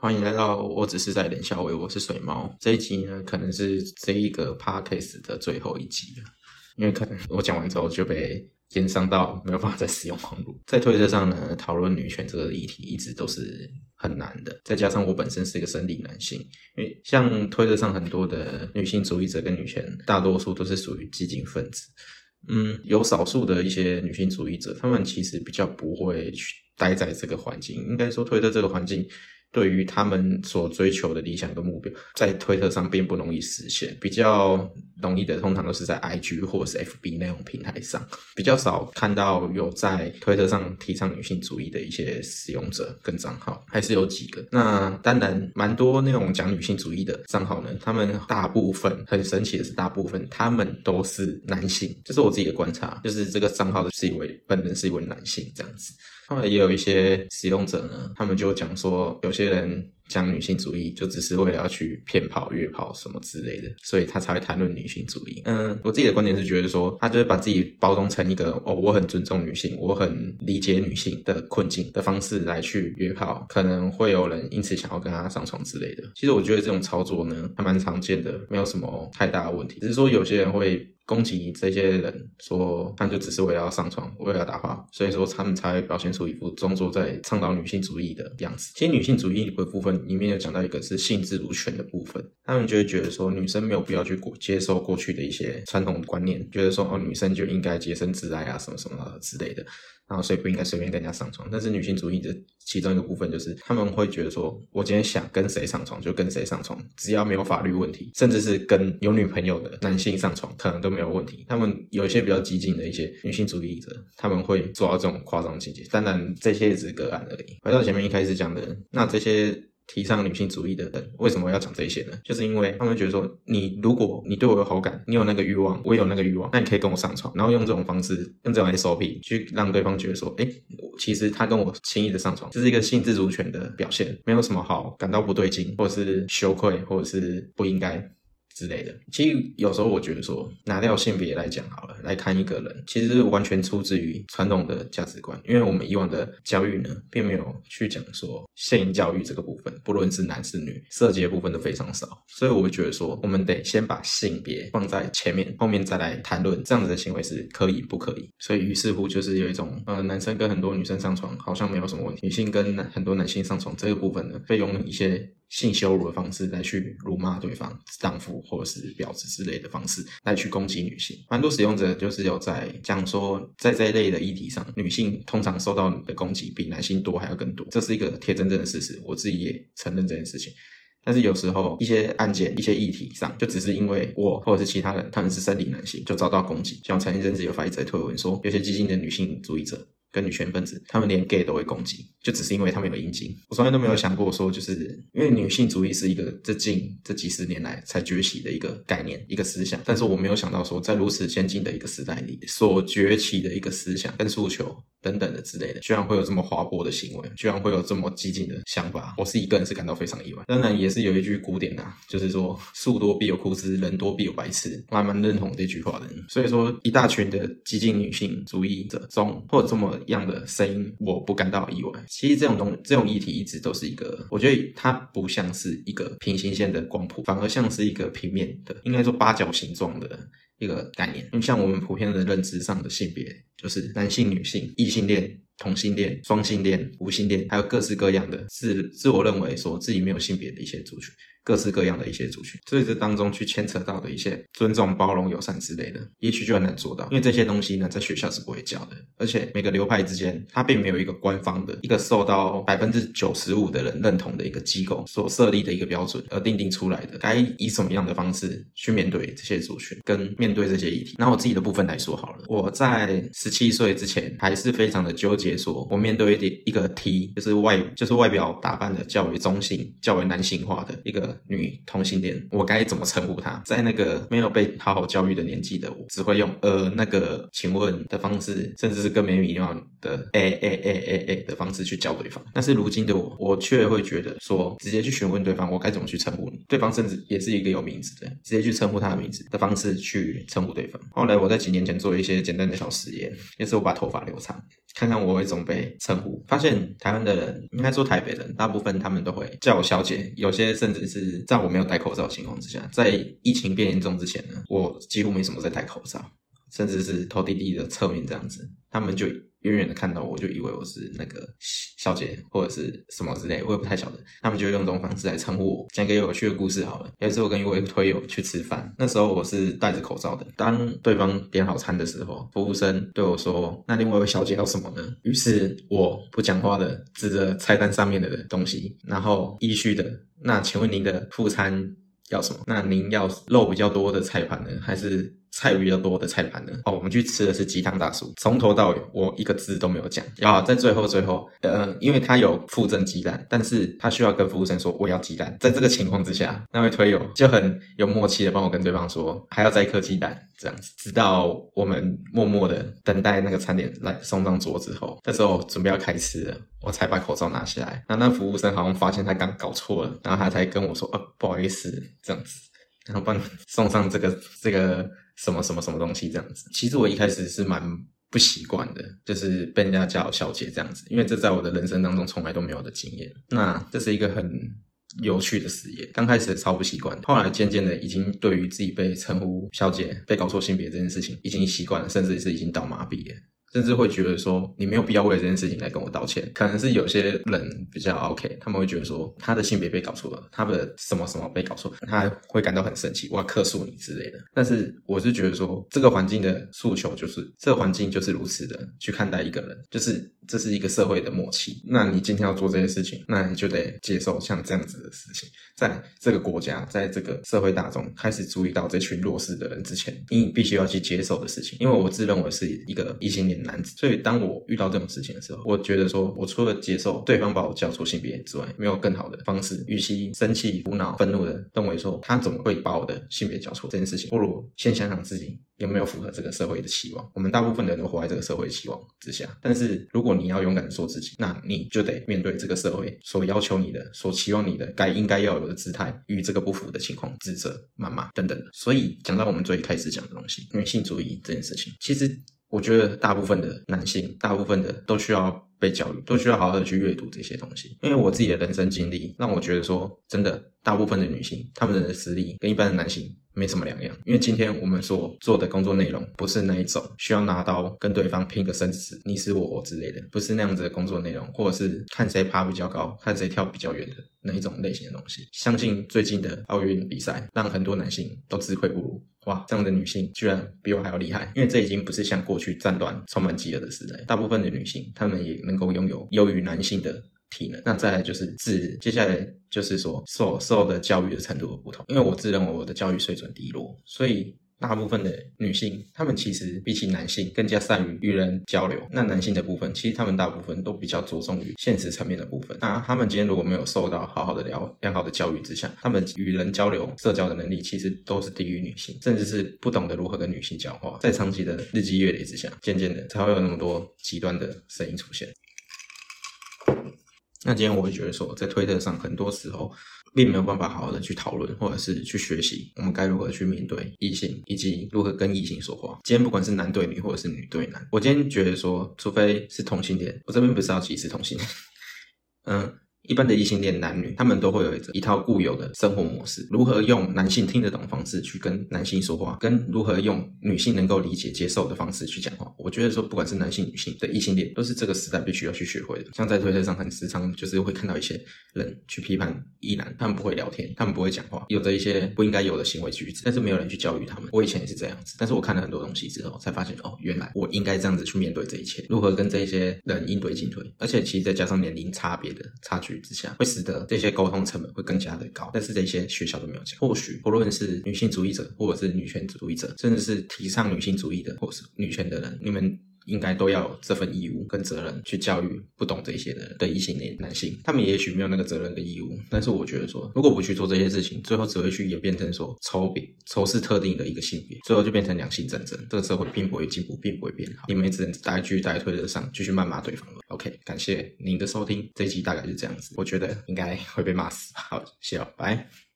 欢迎来到我只是在冷笑为，我是水猫。这一集呢，可能是这一个 podcast 的最后一集了，因为可能我讲完之后就被延伤到没有办法再使用网络。在推特上呢，讨论女权这个议题一直都是很难的，再加上我本身是一个生理男性，因为像推特上很多的女性主义者跟女权，大多数都是属于激进分子。嗯，有少数的一些女性主义者，他们其实比较不会去待在这个环境，应该说推特这个环境。对于他们所追求的理想跟目标，在推特上并不容易实现。比较容易的，通常都是在 IG 或者是 FB 那种平台上，比较少看到有在推特上提倡女性主义的一些使用者跟账号，还是有几个。那当然，蛮多那种讲女性主义的账号呢，他们大部分很神奇的是，大部分他们都是男性。这是我自己的观察，就是这个账号的是一位本人是一位男性这样子。后来也有一些使用者呢，他们就讲说，有些人讲女性主义就只是为了要去骗跑、约炮什么之类的，所以他才会谈论女性主义。嗯，我自己的观点是觉得说，他就是把自己包装成一个哦，我很尊重女性，我很理解女性的困境的方式来去约炮，可能会有人因此想要跟他上床之类的。其实我觉得这种操作呢，还蛮常见的，没有什么太大的问题，只是说有些人会。攻击这些人，说他就只是为了要上床，为了打话，所以说他们才会表现出一副装作在倡导女性主义的样子。其实女性主义的部分里面有讲到一个是性自如权的部分，他们就会觉得说女生没有必要去过接受过去的一些传统观念，觉得说哦女生就应该洁身自爱啊什么什么之类的。然后所以不应该随便跟人家上床，但是女性主义的其中一个部分就是他们会觉得说，我今天想跟谁上床就跟谁上床，只要没有法律问题，甚至是跟有女朋友的男性上床，可能都没有问题。他们有一些比较激进的一些女性主义者，他们会做到这种夸张情节，当然这些只是个案而已。回到前面一开始讲的，那这些。提倡女性主义的人为什么要讲这些呢？就是因为他们觉得说，你如果你对我有好感，你有那个欲望，我有那个欲望，那你可以跟我上床，然后用这种方式，用这种 SOP 去让对方觉得说，哎，其实他跟我轻易的上床，这是一个性自主权的表现，没有什么好感到不对劲，或者是羞愧，或者是不应该。之类的，其实有时候我觉得说，拿掉性别来讲好了，来看一个人，其实完全出自于传统的价值观，因为我们以往的教育呢，并没有去讲说性教育这个部分，不论是男是女，涉及的部分都非常少，所以我会觉得说，我们得先把性别放在前面，后面再来谈论这样子的行为是可以不可以。所以于是乎就是有一种，呃，男生跟很多女生上床好像没有什么问题，女性跟很多男性上床这个部分呢，会用一些。性羞辱的方式来去辱骂对方丈夫或者是婊子之类的方式来去攻击女性，蛮多使用者就是有在讲说，在这一类的议题上，女性通常受到的攻击比男性多还要更多，这是一个铁铮铮的事实，我自己也承认这件事情。但是有时候一些案件、一些议题上，就只是因为我或者是其他人他们是生理男性，就遭到攻击。像前一阵子有发一则推文说，有些激进的女性主义者。跟女权分子，他们连 gay 都会攻击，就只是因为他们有阴茎。我从来都没有想过说，就是因为女性主义是一个这近这几十年来才崛起的一个概念、一个思想。但是我没有想到说，在如此先进的一个时代里，所崛起的一个思想跟诉求等等的之类的，居然会有这么滑坡的行为，居然会有这么激进的想法。我是一个人是感到非常意外。当然，也是有一句古典啊，就是说“树多必有枯枝，人多必有白痴”，我还蛮认同这句话的。所以说，一大群的激进女性主义者中，或者这么。样的声音，我不感到意外。其实这种东这种议题一直都是一个，我觉得它不像是一个平行线的光谱，反而像是一个平面的，应该说八角形状的一个概念。因为像我们普遍的认知上的性别，就是男性、女性、异性恋、同性恋、双性恋、无性恋，还有各式各样的，自自我认为说自己没有性别的一些族群。各式各样的一些族群，所以这当中去牵扯到的一些尊重、包容、友善之类的，也许就很难做到，因为这些东西呢，在学校是不会教的，而且每个流派之间，它并没有一个官方的、一个受到百分之九十五的人认同的一个机构所设立的一个标准而定定出来的，该以什么样的方式去面对这些族群，跟面对这些议题。那我自己的部分来说好了，我在十七岁之前还是非常的纠结，说我面对一点一个 T，就是外就是外表打扮的较为中性、较为男性化的一个。女同性恋，我该怎么称呼她？在那个没有被好好教育的年纪的我，只会用呃那个请问的方式，甚至是更没礼貌的诶诶诶诶诶的方式去叫对方。但是如今的我，我却会觉得说，直接去询问对方我该怎么去称呼你，对方甚至也是一个有名字的，直接去称呼他的名字的方式去称呼对方。后来我在几年前做一些简单的小实验，也是我把头发留长，看看我会怎么被称呼。发现台湾的人，应该说台北人，大部分他们都会叫我小姐，有些甚至是在我没有戴口罩的情况之下，在疫情变严重之前呢，我几乎没什么在戴口罩，甚至是头低低的侧面这样子，他们就。远远的看到我就以为我是那个小姐或者是什么之类，我也不太晓得。他们就用这种方式来称呼我。讲一个有趣的故事好了，有一次我跟一位推友去吃饭，那时候我是戴着口罩的。当对方点好餐的时候，服务生对我说：“那另外一位小姐要什么呢？”于是我不讲话的指着菜单上面的东西，然后依序的：“那请问您的副餐要什么？那您要肉比较多的菜盘呢，还是？”菜比较多的菜盘呢？哦，我们去吃的是鸡汤大叔，从头到尾我一个字都没有讲。然后在最后最后，呃，因为他有附赠鸡蛋，但是他需要跟服务生说我要鸡蛋。在这个情况之下，那位推友就很有默契的帮我跟对方说还要再一颗鸡蛋，这样子，直到我们默默的等待那个餐点来送上桌之后，这时候准备要开吃了，我才把口罩拿下来。那那服务生好像发现他刚搞错了，然后他才跟我说，呃，不好意思，这样子，然后帮你送上这个这个。什么什么什么东西这样子？其实我一开始是蛮不习惯的，就是被人家叫小姐这样子，因为这在我的人生当中从来都没有的经验。那这是一个很有趣的事业，刚开始超不习惯，后来渐渐的已经对于自己被称呼小姐、被搞错性别这件事情已经习惯了，甚至是已经到麻痹了。甚至会觉得说，你没有必要为这件事情来跟我道歉。可能是有些人比较 OK，他们会觉得说，他的性别被搞错了，他的什么什么被搞错，他会感到很生气，我要克诉你之类的。但是我是觉得说，这个环境的诉求就是，这个环境就是如此的去看待一个人，就是这是一个社会的默契。那你今天要做这些事情，那你就得接受像这样子的事情，在这个国家，在这个社会大众开始注意到这群弱势的人之前，你必须要去接受的事情。因为我自认为是一个异性恋。男子，所以当我遇到这种事情的时候，我觉得说，我除了接受对方把我叫错性别之外，没有更好的方式。与其生气、苦恼、愤怒的认为说他怎么会把我的性别叫错这件事情，不如先想想自己有没有符合这个社会的期望。我们大部分人都活在这个社会期望之下，但是如果你要勇敢的说自己，那你就得面对这个社会所要求你的、所期望你的该应该要有的姿态与这个不符的情况，指责、谩骂等等。所以讲到我们最开始讲的东西，女性主义这件事情，其实。我觉得大部分的男性，大部分的都需要被教育，都需要好好的去阅读这些东西。因为我自己的人生经历，让我觉得说，真的，大部分的女性，她们的实力跟一般的男性没什么两样。因为今天我们所做的工作内容，不是那一种需要拿刀跟对方拼个生死，你死我活之类的，不是那样子的工作内容，或者是看谁爬比较高，看谁跳比较远的那一种类型的东西。相信最近的奥运比赛，让很多男性都自愧不如。哇，这样的女性居然比我还要厉害！因为这已经不是像过去战乱充满饥饿的时代，大部分的女性她们也能够拥有优于男性的体能。那再来就是自接下来就是说受受的教育的程度的不同，因为我自认为我的教育水准低落，所以。大部分的女性，她们其实比起男性更加善于与人交流。那男性的部分，其实他们大部分都比较着重于现实层面的部分。那他们今天如果没有受到好好的良良好的教育之下，他们与人交流、社交的能力其实都是低于女性，甚至是不懂得如何跟女性讲话。在长期的日积月累之下，渐渐的才会有那么多极端的声音出现。那今天我会觉得说，在推特上很多时候。并没有办法好好的去讨论，或者是去学习，我们该如何去面对异性，以及如何跟异性说话。今天不管是男对女，或者是女对男，我今天觉得说，除非是同性恋，我这边不是要歧视同性恋，嗯。一般的异性恋男女，他们都会有一一套固有的生活模式。如何用男性听得懂的方式去跟男性说话，跟如何用女性能够理解接受的方式去讲话，我觉得说，不管是男性、女性的异性恋，都是这个时代必须要去学会的。像在推特上，很时常就是会看到一些人去批判异男，他们不会聊天，他们不会讲话，有着一些不应该有的行为举止，但是没有人去教育他们。我以前也是这样子，但是我看了很多东西之后，才发现哦，原来我应该这样子去面对这一切，如何跟这些人应对进退，而且其实再加上年龄差别的差距之下，会使得这些沟通成本会更加的高，但是这些学校都没有讲。或许不论是女性主义者，或者是女权主义者，甚至是提倡女性主义的，或是女权的人，你们应该都要有这份义务跟责任去教育不懂这些的的异性恋男性。他们也许没有那个责任跟义务，但是我觉得说，如果不去做这些事情，最后只会去演变成说仇别仇视特定的一个性别，最后就变成两性战争。这个社会并不会进步，并不会变好。你们也只能大家继续在推特上继续谩骂对方了。OK，感谢您的收听，这一集大概是这样子，我觉得应该会被骂死。好，谢了，拜。